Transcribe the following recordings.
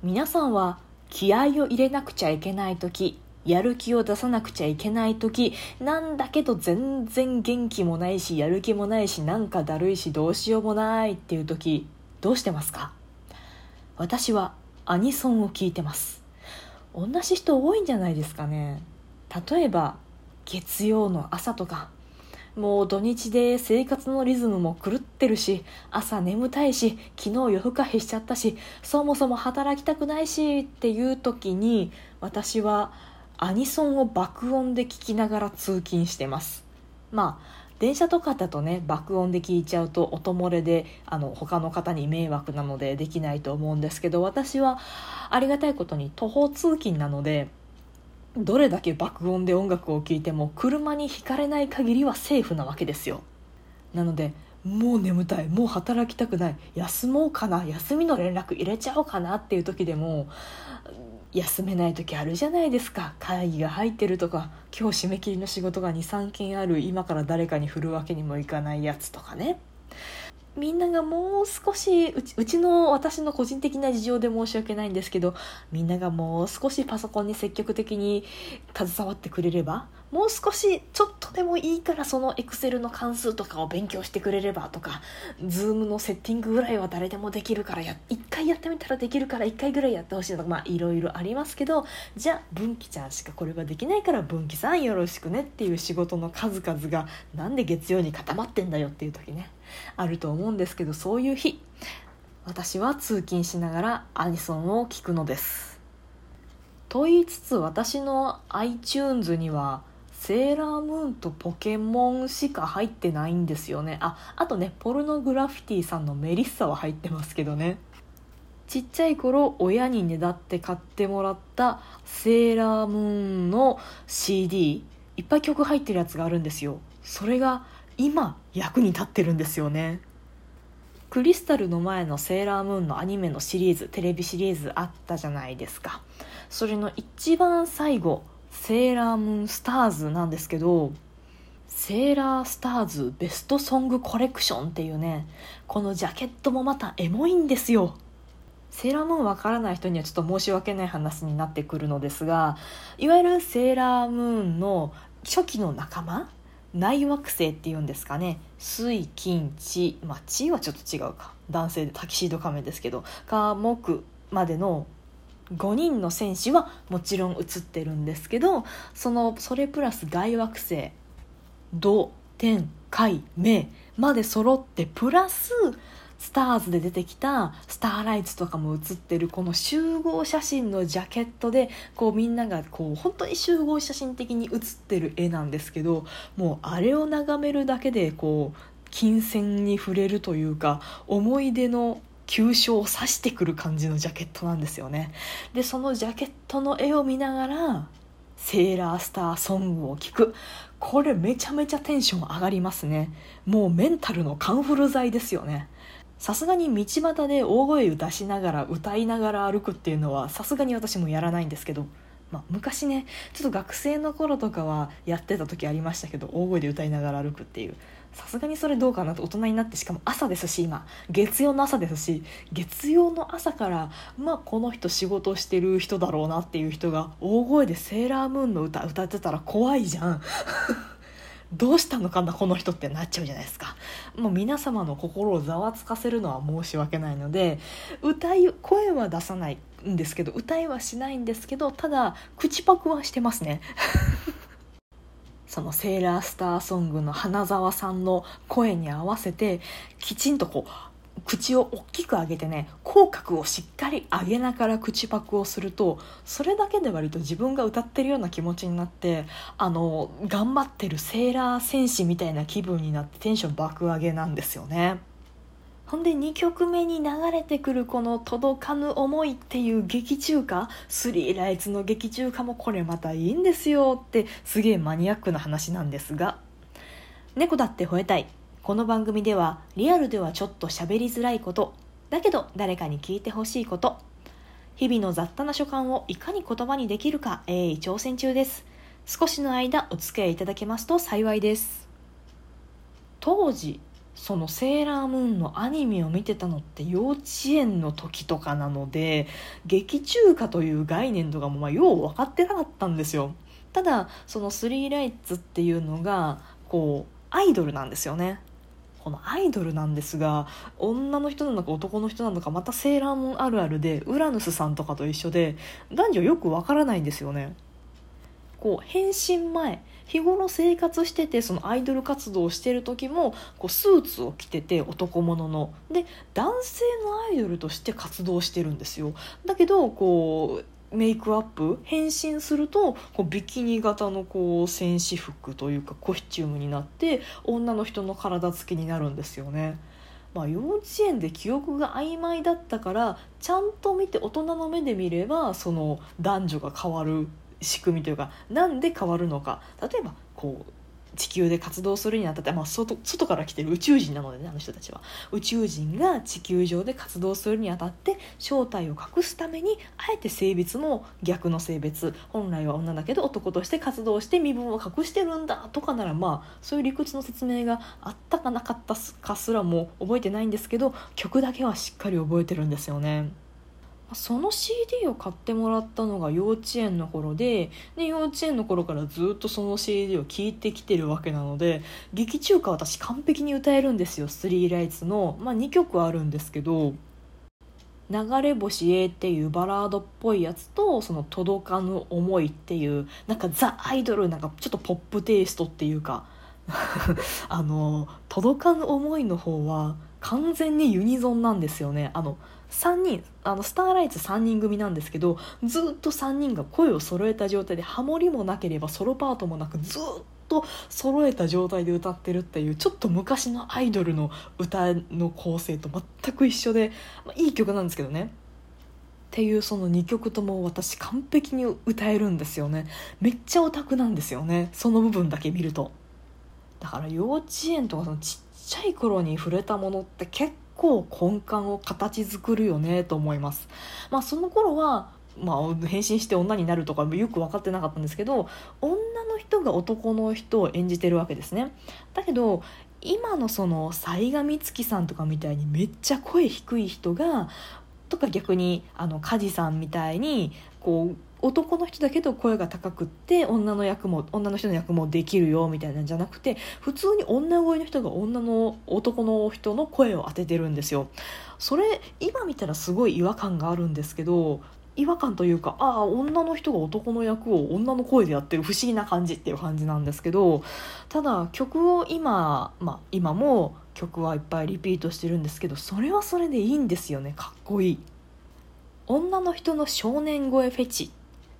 皆さんは気合を入れなくちゃいけない時やる気を出さなくちゃいけない時なんだけど全然元気もないしやる気もないしなんかだるいしどうしようもないっていう時どうしてますか？私はアニソンを聞いてます。同じ人多いんじゃないですかね。例えば月曜の朝とかもう土日で生活のリズムも狂ってるし朝眠たいし昨日夜更かししちゃったしそもそも働きたくないしっていう時に私はアニソンを爆音で聞きながら通勤してます。まあ電車とかだとね爆音で聞いちゃうと音漏れであの他の方に迷惑なのでできないと思うんですけど私はありがたいことに徒歩通勤なのでどれだけ爆音で音楽を聴いても車にひかれない限りはセーフなわけですよ。なのでもう眠たいもう働きたくない休もうかな休みの連絡入れちゃおうかなっていう時でも休めない時あるじゃないですか。会議が入ってるとか今日締め切りの仕事が23件ある今から誰かに振るわけにもいかないやつとかね。みんながもう少しうちうちの私の個人的な事情で申し訳ないんですけどみんながもう少しパソコンに積極的に携わってくれればもう少しちょっとでもいいからそのエクセルの関数とかを勉強してくれればとかズームのセッティングぐらいは誰でもできるからや一回やってみたらできるから一回ぐらいやってほしいとかまあいろいろありますけどじゃあ文岐ちゃんしかこれができないから文岐さんよろしくねっていう仕事の数々がなんで月曜に固まってんだよっていう時ね。あると思うんですけどそういう日私は通勤しながらアニソンを聴くのです。と言いつつ私の iTunes にはセーラームーンとポケモンしか入ってないんですよね。ああとねポルノグラフィティさんのメリッサは入ってますけどね。ちっちゃい頃親にねだって買ってもらったセーラームーンの CD いっぱい曲入ってるやつがあるんですよ。それが今役に立ってるんですよね。クリスタルの前のセーラームーンのアニメのシリーズテレビシリーズあったじゃないですか。それの一番最後セーラームーンスターズなんですけどセーラースターズベストソングコレクションっていうねこのジャケットもまたエモいんですよ。セーラームーンわからない人にはちょっと申し訳ない話になってくるのですがいわゆるセーラームーンの初期の仲間内惑星っていうんですかね。水金地。まあ地はちょっと違うか。男性でタキシード仮面ですけど火木までの5人の戦士はもちろん映ってるんですけどそのそれプラス外惑星土天海明まで揃ってプラススターズで出てきたスターライツとかも写ってるこの集合写真のジャケットでこうみんながこう本当に集合写真的に写ってる絵なんですけどもうあれを眺めるだけでこう金銭に触れるというか思い出の急所を指してくる感じのジャケットなんですよね。でそのジャケットの絵を見ながらセーラースターソングを聴く。これめちゃめちゃテンション上がりますね。もうメンタルのカンフル剤ですよね。さすがに道端で大声を出しながら歌いながら歩くっていうのはさすがに私もやらないんですけど、まあ、昔ねちょっと学生の頃とかはやってた時ありましたけど大声で歌いながら歩くっていうさすがにそれどうかなと大人になってしかも朝ですし今月曜の朝ですし月曜の朝からまあこの人仕事してる人だろうなっていう人が大声で「セーラームーン」の歌歌ってたら怖いじゃん。どうしたのかなこの人ってなっちゃうじゃないですか。もう皆様の心をざわつかせるのは申し訳ないので歌い声は出さないんですけど歌いはしないんですけどただ口パクはしてますね。そのセーラースターソングの花澤さんの声に合わせてきちんとこう口を大きく上げてね口角をしっかり上げながら口パクをするとそれだけで割と自分が歌ってるような気持ちになってあの頑張ってるセーラー戦士みたいな気分になってテンション爆上げなんですよね。ほんで2曲目に流れてくるこの「届かぬ思い」っていう劇中歌スリーライツの劇中歌もこれまたいいんですよってすげえマニアックな話なんですが猫だって吠えたいこの番組ではリアルではちょっと喋りづらいことだけど誰かに聞いてほしいこと日々の雑多な所感をいかに言葉にできるか鋭意挑戦中です。少しの間お付き合いいただけますと幸いです。当時そのセーラームーンのアニメを見てたのって幼稚園の時とかなので劇中歌という概念とかもまあよう分かってなかったんですよ。ただそのスリーライツっていうのがこうアイドルなんですよね。このアイドルなんですが女の人なのか男の人なのかまたセーラームーンあるあるでウラヌスさんとかと一緒で男女よくわからないんですよね。こう変身前日頃生活しててそのアイドル活動をしてる時もこうスーツを着てて男物の。で男性のアイドルとして活動してるんですよ。だけどこうメイクアップ変身するとこうビキニ型のこう戦士服というかコスチュームになって女の人の体つきになるんですよね。まあ、幼稚園で記憶が曖昧だったからちゃんと見て大人の目で見ればその男女が変わる仕組みというかなんで変わるのか例えばこう地球で活動するにあたって、まあ、外外から来てる宇宙人なのでねあの人たちは宇宙人が地球上で活動するにあたって正体を隠すためにあえて性別も逆の性別本来は女だけど男として活動して身分を隠してるんだとかならまあそういう理屈の説明があったかなかったかすらも覚えてないんですけど曲だけはしっかり覚えてるんですよね。その CD を買ってもらったのが幼稚園の頃でで幼稚園の頃からずっとその CD を聴いてきてるわけなので劇中歌私完璧に歌えるんですよ「スリーライツの」まあ、2曲あるんですけど「流れ星へ」っていうバラードっぽいやつとその「届かぬ思い」っていうなんかザ・アイドルなんかちょっとポップテイストっていうか あの「届かぬ思い」の方は完全にユニゾンなんですよね。あの3人あのスターライツ3人組なんですけどずっと3人が声を揃えた状態でハモリもなければソロパートもなくずっと揃えた状態で歌ってるっていうちょっと昔のアイドルの歌の構成と全く一緒で、まあ、いい曲なんですけどね。っていうその2曲とも私完璧に歌えるんですよね。めっちゃオタクなんですよね。その部分だけ見ると。だから幼稚園とかそのちっちゃい頃に触れたものって結構構根幹を形作るよねと思います。まあ、その頃はまあ、変身して女になるとかよく分かってなかったんですけど女の人が男の人を演じてるわけですねだけど今のその雑賀美月さんとかみたいにめっちゃ声低い人がとか逆にあの梶さんみたいにこう男の人だけど声が高くって女の役も女の人の役もできるよみたいなんじゃなくて普通に女声の人が女の男の人の声を当ててるんですよ。それ今見たらすごい違和感があるんですけど違和感というかああ女の人が男の役を女の声でやってる不思議な感じっていう感じなんですけどただ曲を今、まあ、今も曲はいっぱいリピートしてるんですけどそれはそれでいいんですよね。かっこいい。女の人の少年声フェチ。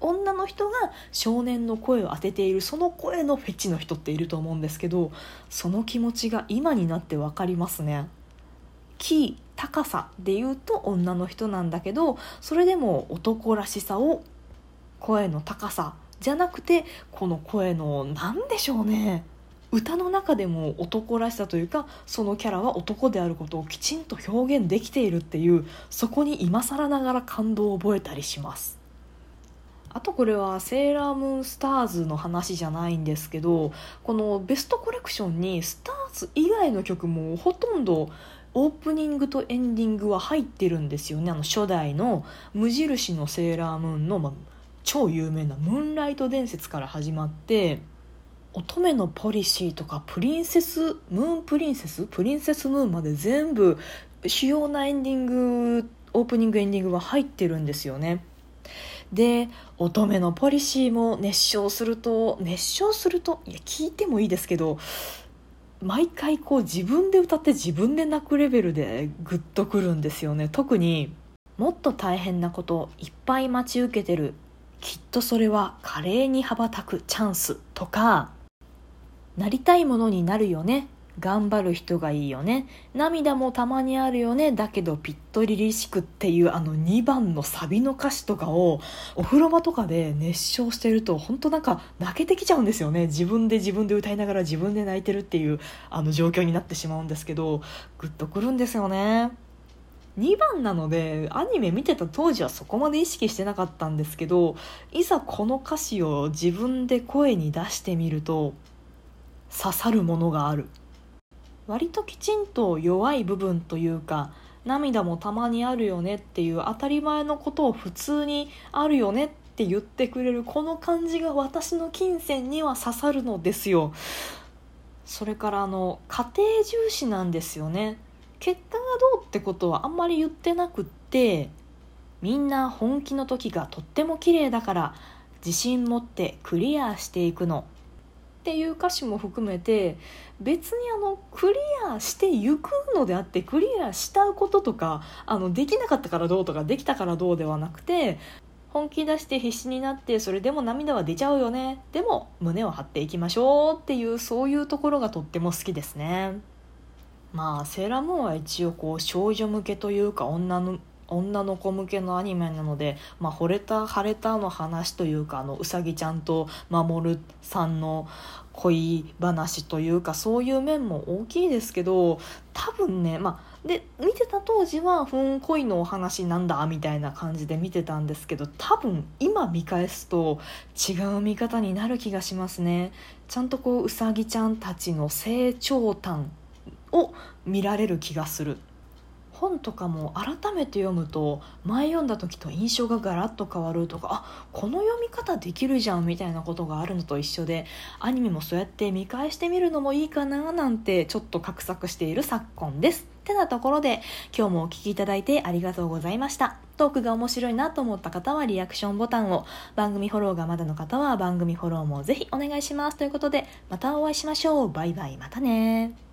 女の人が少年の声を当てているその声のフェチの人っていると思うんですけどその気持ちが今になって分かりますね。キー高さで言うと女の人なんだけどそれでも男らしさを声の高さじゃなくてこの声の何でしょうね歌の中でも男らしさというかそのキャラは男であることをきちんと表現できているっていうそこに今更ながら感動を覚えたりしますあとこれはセーラームーンスターズの話じゃないんですけどこのベストコレクションにスターズ以外の曲もほとんどオープニングとエンディングは入ってるんですよね。あの初代の無印のセーラームーンの、ま、超有名な「ムーンライト伝説」から始まって乙女のポリシーとかプリンセスムーンプリンセスプリンセスムーンまで全部主要なエンディングオープニングエンディングは入ってるんですよね。で乙女のポリシーも熱唱すると熱唱するといや聞いてもいいですけど毎回こう自分で歌って自分で泣くレベルでグッとくるんですよね。特にもっと大変なこといっぱい待ち受けてるきっとそれは華麗に羽ばたくチャンスとかなりたいものになるよね。頑張る人がいいよね。涙もたまにあるよね。だけどぴっとりりしくっていうあの2番のサビの歌詞とかをお風呂場とかで熱唱してると本当なんか泣けてきちゃうんですよね。自分で自分で歌いながら自分で泣いてるっていうあの状況になってしまうんですけどグッとくるんですよね。2番なのでアニメ見てた当時はそこまで意識してなかったんですけどいざこの歌詞を自分で声に出してみると刺さるものがある。割ときちんと弱い部分というか涙もたまにあるよねっていう当たり前のことを普通にあるよねって言ってくれるこの感じが私の金銭には刺さるのですよ。それからあの家庭重視なんですよね。結果がどうってことはあんまり言ってなくってみんな本気の時がとっても綺麗だから自信持ってクリアしていくの。っていう歌詞も含めて別にあのクリアしていくのであってクリアしたこととかあのできなかったからどうとかできたからどうではなくて本気出して必死になってそれでも涙は出ちゃうよね。でも胸を張っていきましょうっていうそういうところがとっても好きですね。まあセーラームーンは一応こう少女向けというか女の女の子向けのアニメなので、まあ、惚れた腫れたの話というかあのうさぎちゃんと守さんの恋話というかそういう面も大きいですけど多分ねまあで見てた当時は「ふん恋のお話なんだ」みたいな感じで見てたんですけど多分今見返すと違う見方になる気がしますね。ちゃんとこううさぎちゃんたちの成長端を見られる気がする。本とかも改めて読むと前読んだ時と印象がガラッと変わるとかあこの読み方できるじゃんみたいなことがあるのと一緒でアニメもそうやって見返してみるのもいいかななんてちょっと画策している昨今です。ってなところで今日もお聴きいただいてありがとうございました。トークが面白いなと思った方はリアクションボタンを番組フォローがまだの方は番組フォローもぜひお願いしますということでまたお会いしましょうバイバイまたね